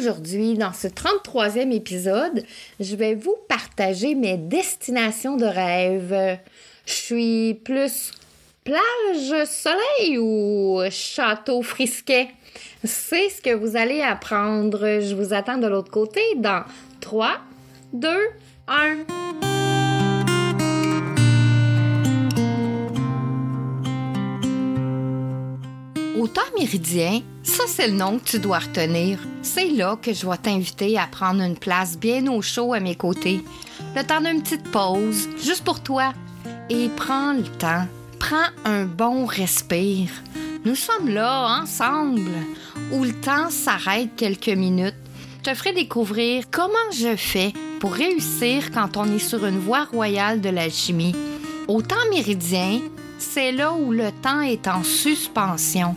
aujourd'hui, dans ce 33e épisode, je vais vous partager mes destinations de rêve. Je suis plus plage soleil ou château frisquet? C'est ce que vous allez apprendre. Je vous attends de l'autre côté dans 3, 2, 1. Au méridien, ça c'est le nom que tu dois retenir. C'est là que je vais t'inviter à prendre une place bien au chaud à mes côtés. Le temps d'une petite pause, juste pour toi. Et prends le temps. Prends un bon respire. Nous sommes là, ensemble, où le temps s'arrête quelques minutes. Je te ferai découvrir comment je fais pour réussir quand on est sur une voie royale de l'alchimie. Au temps méridien, c'est là où le temps est en suspension.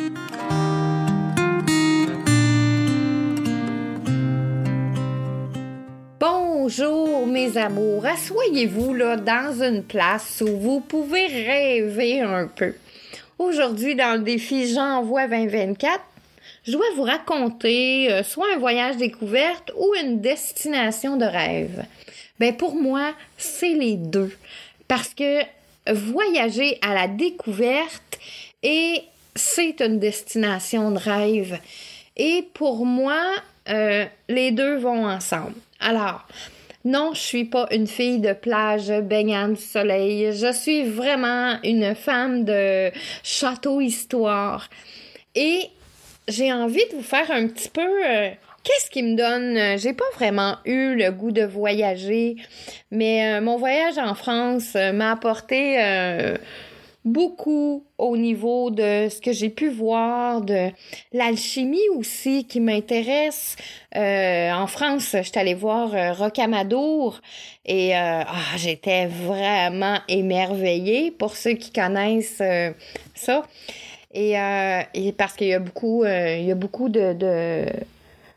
Bonjour mes amours, asseyez-vous là dans une place où vous pouvez rêver un peu. Aujourd'hui dans le défi J'envoie 2024, je dois vous raconter euh, soit un voyage découverte ou une destination de rêve. Ben pour moi, c'est les deux parce que voyager à la découverte et c'est une destination de rêve. Et pour moi, euh, les deux vont ensemble. Alors, non, je suis pas une fille de plage baignant du soleil. Je suis vraiment une femme de château histoire. Et j'ai envie de vous faire un petit peu euh, Qu'est-ce qui me donne euh, J'ai pas vraiment eu le goût de voyager, mais mon voyage en France m'a apporté beaucoup au niveau de ce que j'ai pu voir, de l'alchimie aussi qui m'intéresse. Euh, en France, j'étais allée voir euh, Rocamadour et euh, ah, j'étais vraiment émerveillée pour ceux qui connaissent ça. Et, et, parce qu'il y a beaucoup, il de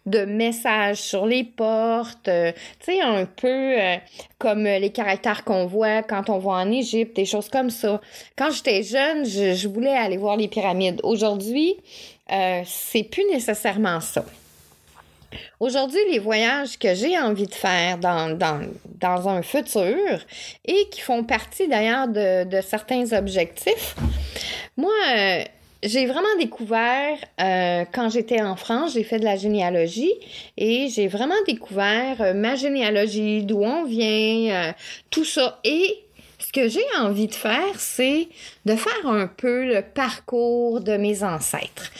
de messages sur les portes, euh, tu sais, un peu euh, comme les caractères qu'on voit quand on va en Égypte, des choses comme ça. Quand j'étais jeune, je, voulais aller voir les pyramides. Aujourd'hui, euh, c'est plus nécessairement ça. Aujourd'hui, les voyages que j'ai envie de faire dans, un futur et qui font partie d'ailleurs de certains objectifs, moi, j'ai vraiment découvert euh, quand j'étais en France, j'ai fait de la généalogie et j'ai vraiment découvert euh, ma généalogie, d'où on vient, euh, tout ça. Et ce que j'ai envie de faire, c'est de faire un peu le parcours de mes ancêtres.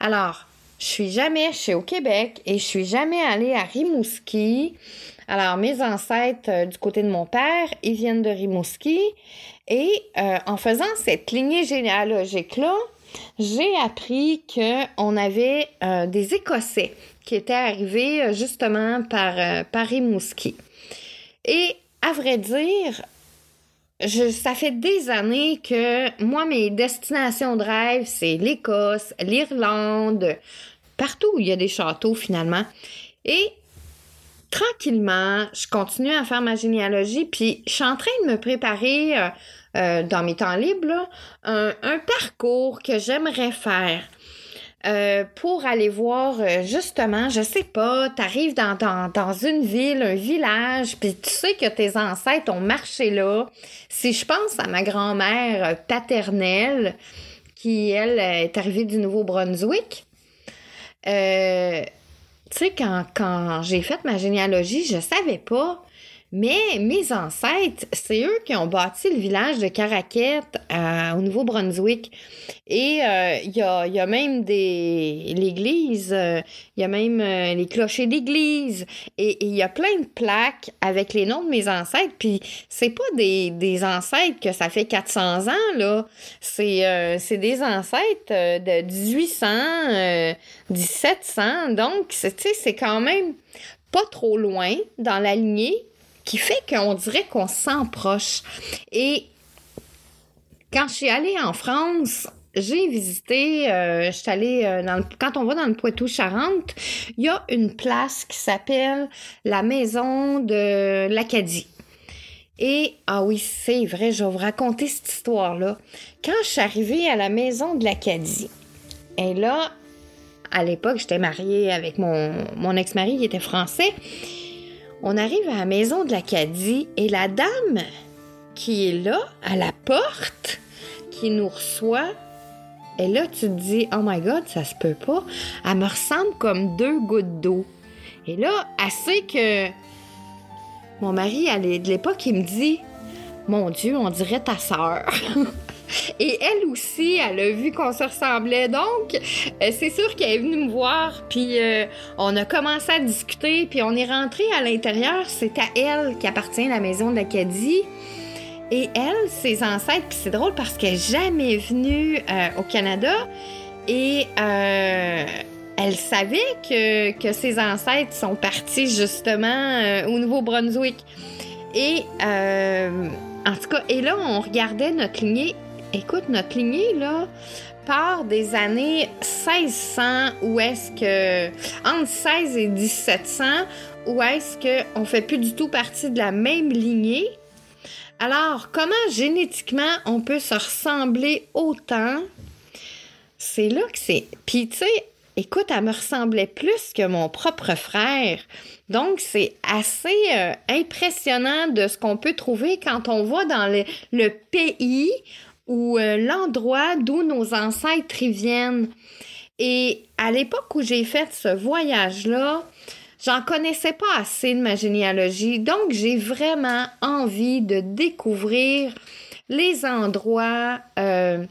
Alors, je suis jamais, chez au Québec et je suis jamais allée à Rimouski. Alors, mes ancêtres du côté de mon père, ils viennent de Rimouski. Et en faisant cette lignée généalogique-là, j'ai appris qu'on avait euh, des Écossais qui étaient arrivés euh, justement par, euh, Paris Rimouski. Et à vrai dire, ça fait des années que moi, mes destinations de rêve, c'est l'Écosse, l'Irlande, partout où il y a des châteaux finalement. Et tranquillement, je continue à faire ma généalogie, puis je suis en train de me préparer euh, dans mes temps libres, un, parcours que j'aimerais faire. euh, pour aller voir euh, justement, je sais pas, t'arrives dans, dans, une ville, un village, puis tu sais que tes ancêtres ont marché là. Si je pense à ma grand-mère paternelle, qui, elle, est arrivée du Nouveau-Brunswick, euh, tu sais, quand, quand j'ai fait ma généalogie, je savais pas mais mes ancêtres, c'est eux qui ont bâti le village de Caraquette euh, au Nouveau-Brunswick. Et euh, il y, a, y, a, même des l'église, euh, il y a même les clochers d'église. Et il y a plein de plaques avec les noms de mes ancêtres. Puis c'est pas des, des ancêtres que ça fait 400 ans, là. C'est c'est des ancêtres de 1800, 1700. Donc, sais, c'est quand même pas trop loin dans la lignée qui fait qu'on dirait qu'on s'en proche. Et quand je suis allée en France, j'ai visité, euh, euh, quand on va dans le Poitou-Charentes, il y a une place qui s'appelle la Maison de l'Acadie. Et, ah oui, c'est vrai, je vais vous raconter cette histoire-là. Quand je suis arrivée à la Maison de l'Acadie, et là, à l'époque, j'étais mariée avec mon ex-mari qui était français, on arrive à la maison de l'Acadie et la dame qui est là, à la porte, qui nous reçoit, et là, tu te dis, oh my god, ça se peut pas. Elle me ressemble comme deux gouttes d'eau. Et là, elle sait que mon mari, de l'époque, il me dit, mon Dieu, on dirait ta sœur. Et elle aussi, elle a vu qu'on se ressemblait. Donc, euh, c'est sûr qu'elle est venue me voir, puis euh, on a commencé à discuter, puis on est rentré à l'intérieur. C'est à elle qui appartient la maison d'Acadie. Et elle, ses ancêtres, puis c'est drôle parce qu'elle n'est jamais venue euh, au Canada. Et elle savait que, que, ses ancêtres sont partis justement au Nouveau-Brunswick. Et en tout cas, et là, on regardait notre lignée Écoute, notre lignée, là, part des années 1600, où est-ce que. entre 16 et 1700, où est-ce qu'on fait plus du tout partie de la même lignée. Alors, comment génétiquement on peut se ressembler autant? C'est là que c'est. Puis, tu sais, écoute, elle me ressemblait plus que mon propre frère. Donc, c'est assez euh, impressionnant de ce qu'on peut trouver quand on va dans le pays ou euh, l'endroit d'où nos ancêtres viennent. Et à l'époque où j'ai fait ce voyage-là, j'en connaissais pas assez de ma généalogie, donc j'ai vraiment envie de découvrir les endroits euh,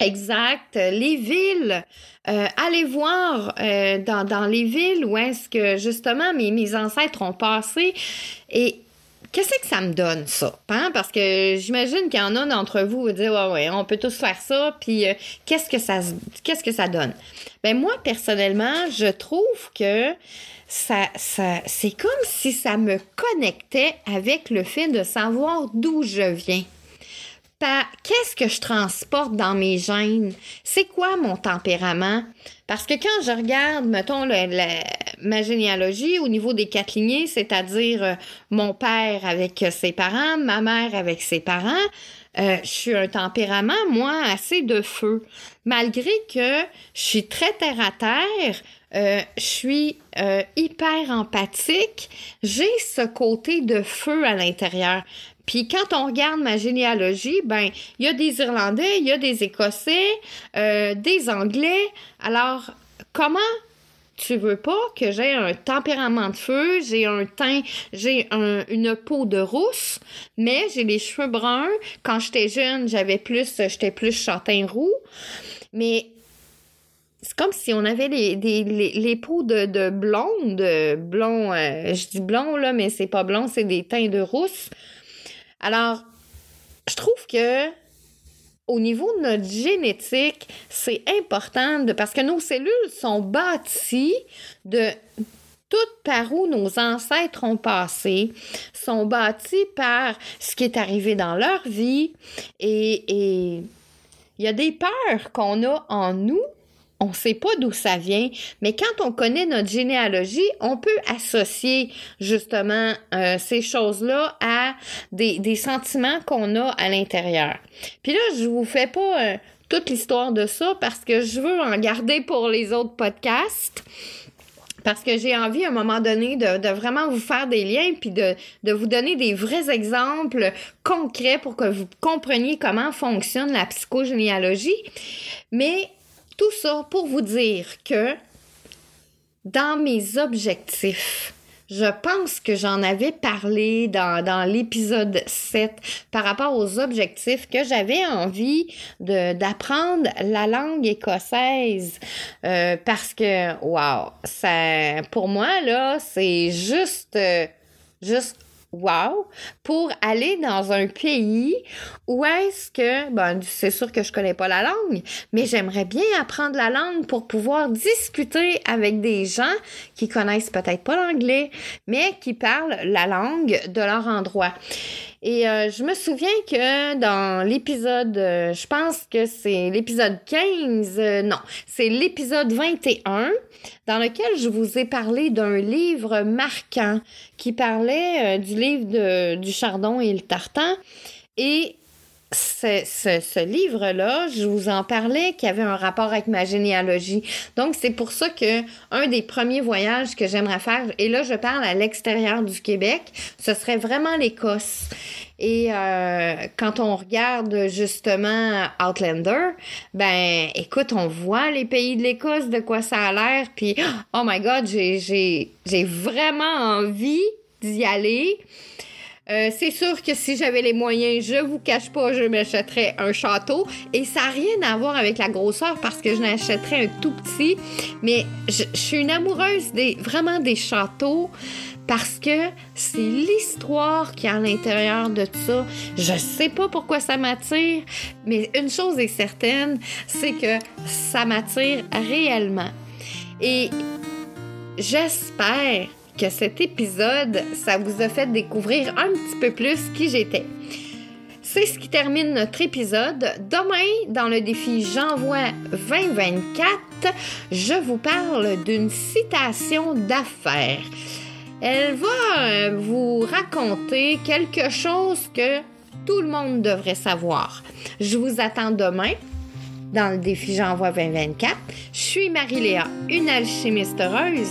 exacts, les villes. Euh, aller voir dans, dans, les villes où est-ce que justement mes, mes ancêtres ont passé et Qu'est-ce que ça me donne, ça? Hein? Parce que j'imagine qu'il y en a d'entre vous qui dire Ouais, ouais, on peut tous faire ça, puis euh, qu'est-ce que ça qu'est-ce que ça donne? Ben moi, personnellement, je trouve que ça, c'est comme si ça me connectait avec le fait de savoir d'où je viens qu'est-ce que je transporte dans mes gènes? C'est quoi mon tempérament? Parce que quand je regarde, mettons, ma généalogie au niveau des quatre lignées, c'est-à-dire euh, mon père avec ses parents, ma mère avec ses parents, euh, je suis un tempérament, moi, assez de feu. Malgré que je suis très terre à terre, euh, je suis hyper empathique, j'ai ce côté de feu à l'intérieur. Puis quand on regarde ma généalogie, ben il y a des Irlandais, il y a des Écossais, euh, des Anglais. Alors comment tu veux pas que j'ai un tempérament de feu, j'ai un teint, j'ai une peau de rousse, mais j'ai les cheveux bruns. Quand j'étais jeune, j'avais plus, j'étais plus châtain roux. Mais c'est comme si on avait les, peaux de, de blonde, blond, euh, je dis blond là, mais c'est pas blond, c'est des teints de rousse. Alors, je trouve que au niveau de notre génétique, c'est important parce que nos cellules sont bâties de tout par où nos ancêtres ont passé, sont bâties par ce qui est arrivé dans leur vie et il y a des peurs qu'on a en nous on ne sait pas d'où ça vient, mais quand on connaît notre généalogie, on peut associer justement euh, ces choses-là à des, sentiments qu'on a à l'intérieur. Puis là, je vous fais pas euh, toute l'histoire de ça parce que je veux en garder pour les autres podcasts parce que j'ai envie à un moment donné de, vraiment vous faire des liens puis de, de, vous donner des vrais exemples concrets pour que vous compreniez comment fonctionne la psychogénéalogie. Mais tout ça pour vous dire que dans mes objectifs, je pense que j'en avais parlé dans, l'épisode 7 par rapport aux objectifs que j'avais envie d'apprendre la langue écossaise. Euh, parce que, wow, ça, pour moi, là, c'est juste, euh, juste wow, pour aller dans un pays où est-ce que, ben, c'est sûr que je connais pas la langue, mais j'aimerais bien apprendre la langue pour pouvoir discuter avec des gens qui connaissent peut-être pas l'anglais, mais qui parlent la langue de leur endroit. Et euh, je me souviens que dans l'épisode, euh, je pense que c'est l'épisode 15, euh, non, c'est l'épisode 21, dans lequel je vous ai parlé d'un livre marquant qui parlait du livre de, du chardon et le tartan. Et ce, ce, livre-là, je vous en parlais, qui avait un rapport avec ma généalogie. Donc, c'est pour ça que un des premiers voyages que j'aimerais faire, et là, je parle à l'extérieur du Québec, ce serait vraiment l'Écosse. Et euh, quand on regarde justement Outlander, ben écoute, on voit les pays de l'Écosse, de quoi ça a l'air, puis oh my god, j'ai vraiment envie d'y aller. Euh, c'est sûr que si j'avais les moyens, je vous cache pas, je m'achèterais un château. Et ça n'a rien à voir avec la grosseur parce que je n'achèterais un tout petit. Mais je, suis une amoureuse des, vraiment des châteaux parce que c'est l'histoire qui est à l'intérieur de tout ça. Je sais pas pourquoi ça m'attire, mais une chose est certaine, c'est que ça m'attire réellement. Et j'espère que cet épisode, ça vous a fait découvrir un petit peu plus qui j'étais. C'est ce qui termine notre épisode. Demain, dans le défi J'envoie 2024, je vous parle d'une citation d'affaires. Elle va euh, vous raconter quelque chose que tout le monde devrait savoir. Je vous attends demain dans le défi J'envoie 2024. Je suis Marie-Léa, une alchimiste heureuse